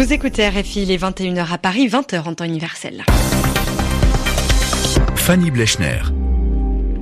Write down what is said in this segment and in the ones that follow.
Vous écoutez RFI, il est 21h à Paris, 20h en temps universel. Fanny Blechner.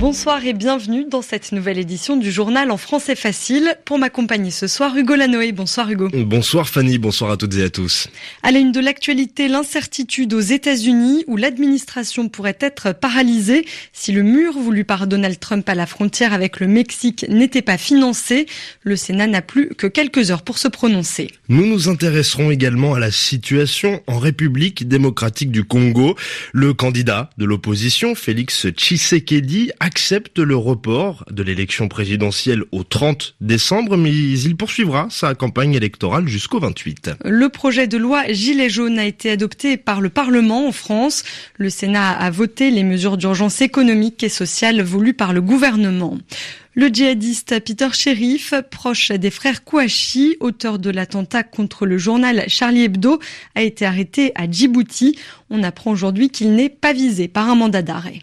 Bonsoir et bienvenue dans cette nouvelle édition du journal en français facile. Pour m'accompagner ce soir, Hugo Lanoé. Bonsoir Hugo. Bonsoir Fanny, bonsoir à toutes et à tous. À la une de l'actualité, l'incertitude aux États-Unis où l'administration pourrait être paralysée si le mur voulu par Donald Trump à la frontière avec le Mexique n'était pas financé. Le Sénat n'a plus que quelques heures pour se prononcer. Nous nous intéresserons également à la situation en République démocratique du Congo. Le candidat de l'opposition, Félix Tshisekedi, a accepte le report de l'élection présidentielle au 30 décembre, mais il poursuivra sa campagne électorale jusqu'au 28. Le projet de loi Gilets jaunes a été adopté par le Parlement en France. Le Sénat a voté les mesures d'urgence économique et sociale voulues par le gouvernement. Le djihadiste Peter Sherif, proche des frères Kouachi, auteur de l'attentat contre le journal Charlie Hebdo, a été arrêté à Djibouti. On apprend aujourd'hui qu'il n'est pas visé par un mandat d'arrêt.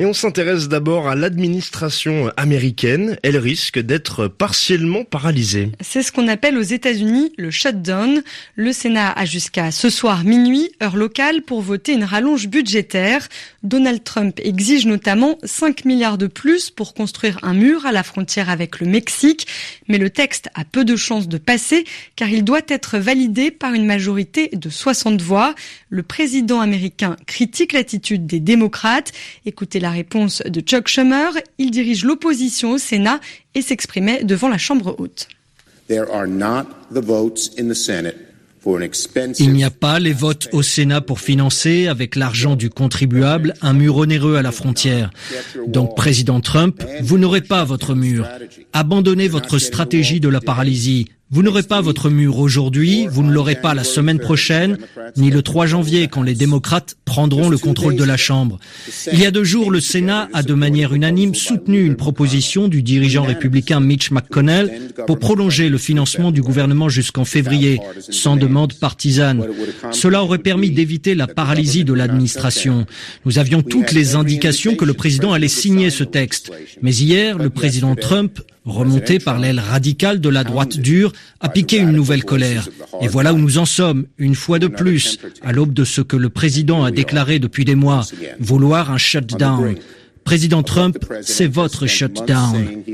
Et on s'intéresse d'abord à l'administration américaine. Elle risque d'être partiellement paralysée. C'est ce qu'on appelle aux États-Unis le shutdown. Le Sénat a jusqu'à ce soir minuit, heure locale, pour voter une rallonge budgétaire. Donald Trump exige notamment 5 milliards de plus pour construire un mur à la frontière avec le Mexique. Mais le texte a peu de chances de passer car il doit être validé par une majorité de 60 voix. Le président américain critique l'attitude des démocrates. Écoutez la réponse de Chuck Schumer. Il dirige l'opposition au Sénat et s'exprimait devant la Chambre haute. Il n'y a pas les votes au Sénat pour financer, avec l'argent du contribuable, un mur onéreux à la frontière. Donc, Président Trump, vous n'aurez pas votre mur. Abandonnez votre stratégie de la paralysie. Vous n'aurez pas votre mur aujourd'hui, vous ne l'aurez pas la semaine prochaine, ni le 3 janvier quand les démocrates prendront le contrôle de la Chambre. Il y a deux jours, le Sénat a de manière unanime soutenu une proposition du dirigeant républicain Mitch McConnell pour prolonger le financement du gouvernement jusqu'en février, sans demande partisane. Cela aurait permis d'éviter la paralysie de l'administration. Nous avions toutes les indications que le président allait signer ce texte. Mais hier, le président Trump remonté par l'aile radicale de la droite dure, a piqué une nouvelle colère. Et voilà où nous en sommes, une fois de plus, à l'aube de ce que le président a déclaré depuis des mois, vouloir un shutdown. Président Trump, c'est votre shutdown.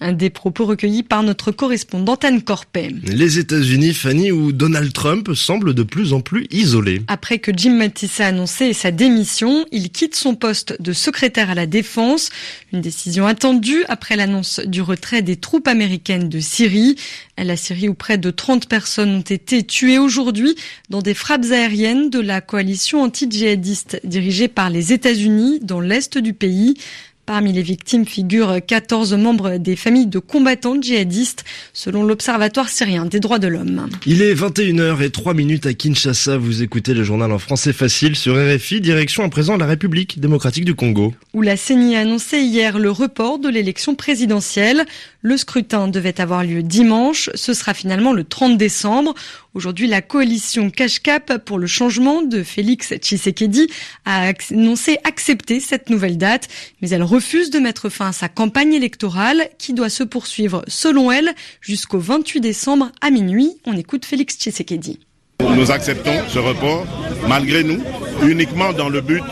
Un des propos recueillis par notre correspondante Anne Corpet. Les États-Unis, Fanny, où Donald Trump semble de plus en plus isolé. Après que Jim Mattis a annoncé sa démission, il quitte son poste de secrétaire à la défense. Une décision attendue après l'annonce du retrait des troupes américaines de Syrie. La Syrie où près de 30 personnes ont été tuées aujourd'hui dans des frappes aériennes de la coalition anti-djihadiste dirigée par les États-Unis dans l'est du pays. Parmi les victimes figurent 14 membres des familles de combattants djihadistes, selon l'Observatoire syrien des droits de l'homme. Il est 21h et 3 minutes à Kinshasa. Vous écoutez le journal en français facile sur RFI, direction à présent la République démocratique du Congo. Où la CENI a annoncé hier le report de l'élection présidentielle. Le scrutin devait avoir lieu dimanche. Ce sera finalement le 30 décembre. Aujourd'hui, la coalition Cash-Cap pour le changement de Félix Tshisekedi a annoncé accepter cette nouvelle date, mais elle refuse de mettre fin à sa campagne électorale qui doit se poursuivre, selon elle, jusqu'au 28 décembre à minuit. On écoute Félix Tshisekedi. Nous acceptons ce report, malgré nous, uniquement dans le but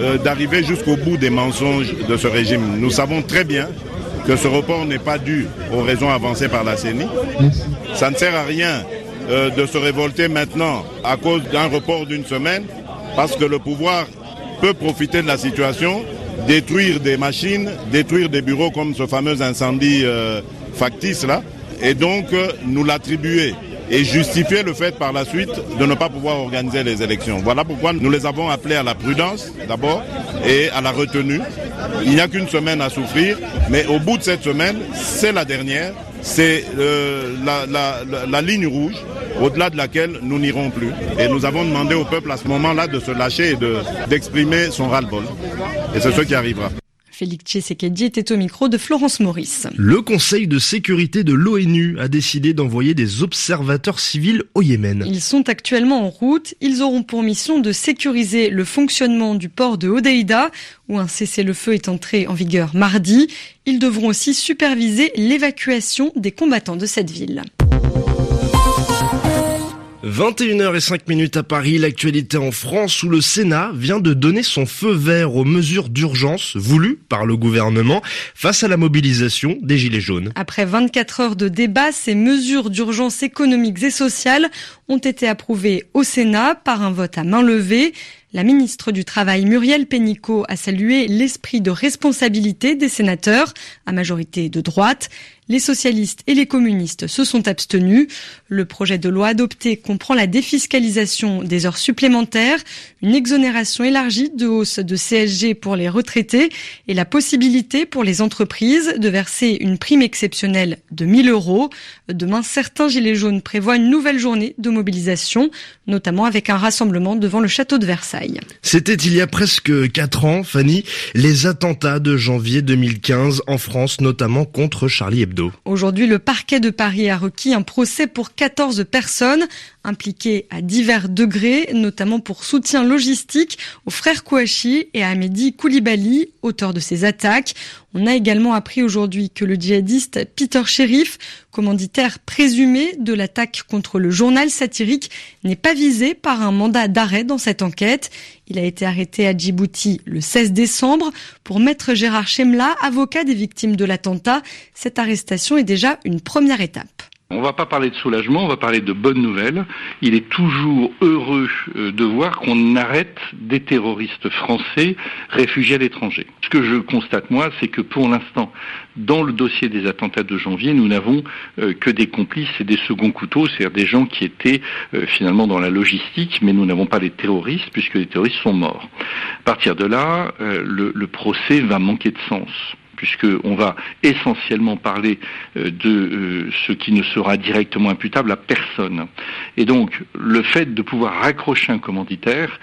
euh, d'arriver jusqu'au bout des mensonges de ce régime. Nous savons très bien que ce report n'est pas dû aux raisons avancées par la CENI. Ça ne sert à rien euh, de se révolter maintenant à cause d'un report d'une semaine, parce que le pouvoir peut profiter de la situation, détruire des machines, détruire des bureaux comme ce fameux incendie euh, factice là, et donc euh, nous l'attribuer et justifier le fait par la suite de ne pas pouvoir organiser les élections. Voilà pourquoi nous les avons appelés à la prudence d'abord et à la retenue. Il n'y a qu'une semaine à souffrir, mais au bout de cette semaine, c'est la dernière, c'est euh, la, ligne rouge au-delà de laquelle nous n'irons plus. Et nous avons demandé au peuple à ce moment-là de se lâcher et d'exprimer son ras-le-bol. Et c'est ce qui arrivera. Félix Tshisekedi était au micro de Florence Maurice. Le Conseil de sécurité de l'ONU a décidé d'envoyer des observateurs civils au Yémen. Ils sont actuellement en route. Ils auront pour mission de sécuriser le fonctionnement du port de Hodeida, où un cessez-le-feu est entré en vigueur mardi. Ils devront aussi superviser l'évacuation des combattants de cette ville. 21h05 à Paris, l'actualité en France où le Sénat vient de donner son feu vert aux mesures d'urgence voulues par le gouvernement face à la mobilisation des Gilets jaunes. Après 24 heures de débat, ces mesures d'urgence économiques et sociales ont été approuvées au Sénat par un vote à main levée. La ministre du Travail Muriel Pénicaud a salué l'esprit de responsabilité des sénateurs à majorité de droite. Les socialistes et les communistes se sont abstenus. Le projet de loi adopté comprend la défiscalisation des heures supplémentaires, une exonération élargie de hausse de CSG pour les retraités et la possibilité pour les entreprises de verser une prime exceptionnelle de 1000 euros. Demain, certains gilets jaunes prévoient une nouvelle journée de mobilisation, notamment avec un rassemblement devant le château de Versailles. C'était il y a presque 4 ans, Fanny, les attentats de janvier 2015 en France, notamment contre Charlie Hebdo. Aujourd'hui, le parquet de Paris a requis un procès pour 14 personnes impliquées à divers degrés, notamment pour soutien logistique aux frères Kouachi et à Amédi Koulibaly, auteur de ces attaques. On a également appris aujourd'hui que le djihadiste Peter Sherif, commanditaire présumé de l'attaque contre le journal satirique, n'est pas visé par un mandat d'arrêt dans cette enquête. Il a été arrêté à Djibouti le 16 décembre pour maître Gérard Chemla, avocat des victimes de l'attentat. Cette arrestation est déjà une première étape. On ne va pas parler de soulagement, on va parler de bonnes nouvelles. Il est toujours heureux euh, de voir qu'on arrête des terroristes français réfugiés à l'étranger. Ce que je constate, moi, c'est que pour l'instant, dans le dossier des attentats de janvier, nous n'avons euh, que des complices et des seconds couteaux, c'est-à-dire des gens qui étaient euh, finalement dans la logistique, mais nous n'avons pas les terroristes, puisque les terroristes sont morts. À partir de là, le procès va manquer de sens puisqu'on va essentiellement parler euh, de euh, ce qui ne sera directement imputable à personne. Et donc, le fait de pouvoir raccrocher un commanditaire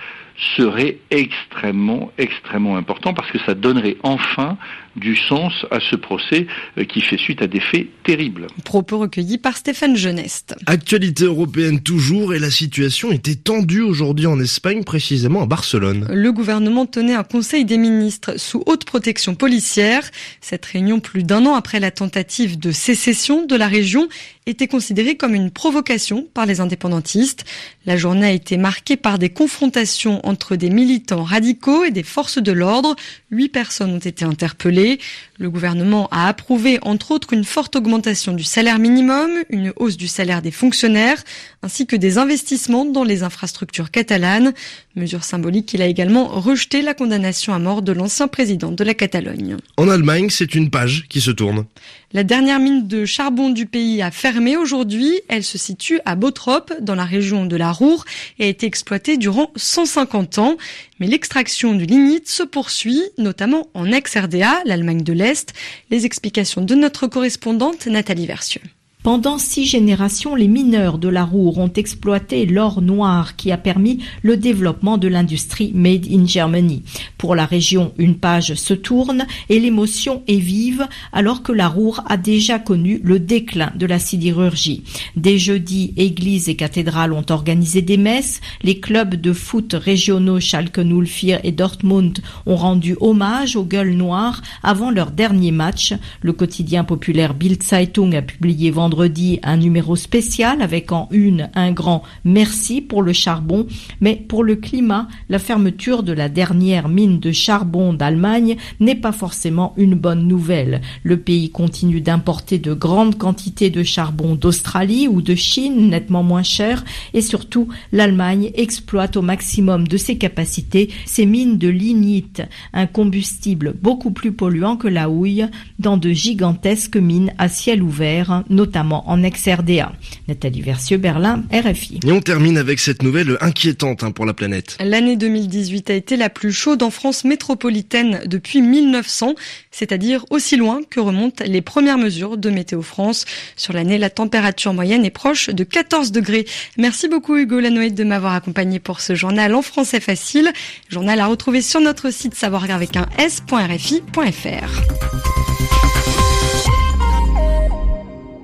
serait extrêmement, extrêmement important parce que ça donnerait enfin du sens à ce procès euh, qui fait suite à des faits terribles. Propos recueillis par Stéphane Geneste. Actualité européenne toujours et la situation était tendue aujourd'hui en Espagne, précisément à Barcelone. Le gouvernement tenait un conseil des ministres sous haute protection policière. Cette réunion, plus d'un an après la tentative de sécession de la région, était considérée comme une provocation par les indépendantistes. La journée a été marquée par des confrontations entre des militants radicaux et des forces de l'ordre. Huit personnes ont été interpellées. Le gouvernement a approuvé entre autres une forte augmentation du salaire minimum, une hausse du salaire des fonctionnaires, ainsi que des investissements dans les infrastructures catalanes. Mesure symbolique, il a également rejeté la condamnation à mort de l'ancien président de la Catalogne. En Allemagne, c'est une page qui se tourne. La dernière mine de charbon du pays a fermé aujourd'hui. Elle se situe à Bottrop, dans la région de la Roure, et a été exploitée durant 150 ans. Mais l'extraction du lignite se poursuit, notamment en ex-RDA, l'Allemagne de l'Est. Les explications de notre correspondante Nathalie Versieux. Pendant six générations, les mineurs de la Roure ont exploité l'or noir qui a permis le développement de l'industrie Made in Germany. Pour la région, une page se tourne et l'émotion est vive alors que la Roure a déjà connu le déclin de la sidérurgie. Dès jeudi, églises et cathédrales ont organisé des messes. Les clubs de foot régionaux Schalke 04 et Dortmund ont rendu hommage aux gueules noires avant leur dernier match. Le quotidien populaire Bild Zeitung a publié vendredi vendredi un numéro spécial avec en une un grand merci pour le charbon, mais pour le climat, la fermeture de la dernière mine de charbon d'Allemagne n'est pas forcément une bonne nouvelle. Le pays continue d'importer de grandes quantités de charbon d'Australie ou de Chine, nettement moins cher, et surtout l'Allemagne exploite au maximum de ses capacités ces mines de lignite, un combustible beaucoup plus polluant que la houille, dans de gigantesques mines à ciel ouvert, notamment notamment en ex-RDA. Nathalie Versieux, Berlin, RFI. Et on termine avec cette nouvelle inquiétante hein, pour la planète. L'année 2018 a été la plus chaude en France métropolitaine depuis 1900, c'est-à-dire aussi loin que remontent les premières mesures de Météo France. Sur l'année, la température moyenne est proche de 14 degrés. Merci beaucoup Hugo Lanoët de m'avoir accompagné pour ce journal en français facile. Journal à retrouver sur notre site savoir avec un s.rfi.fr.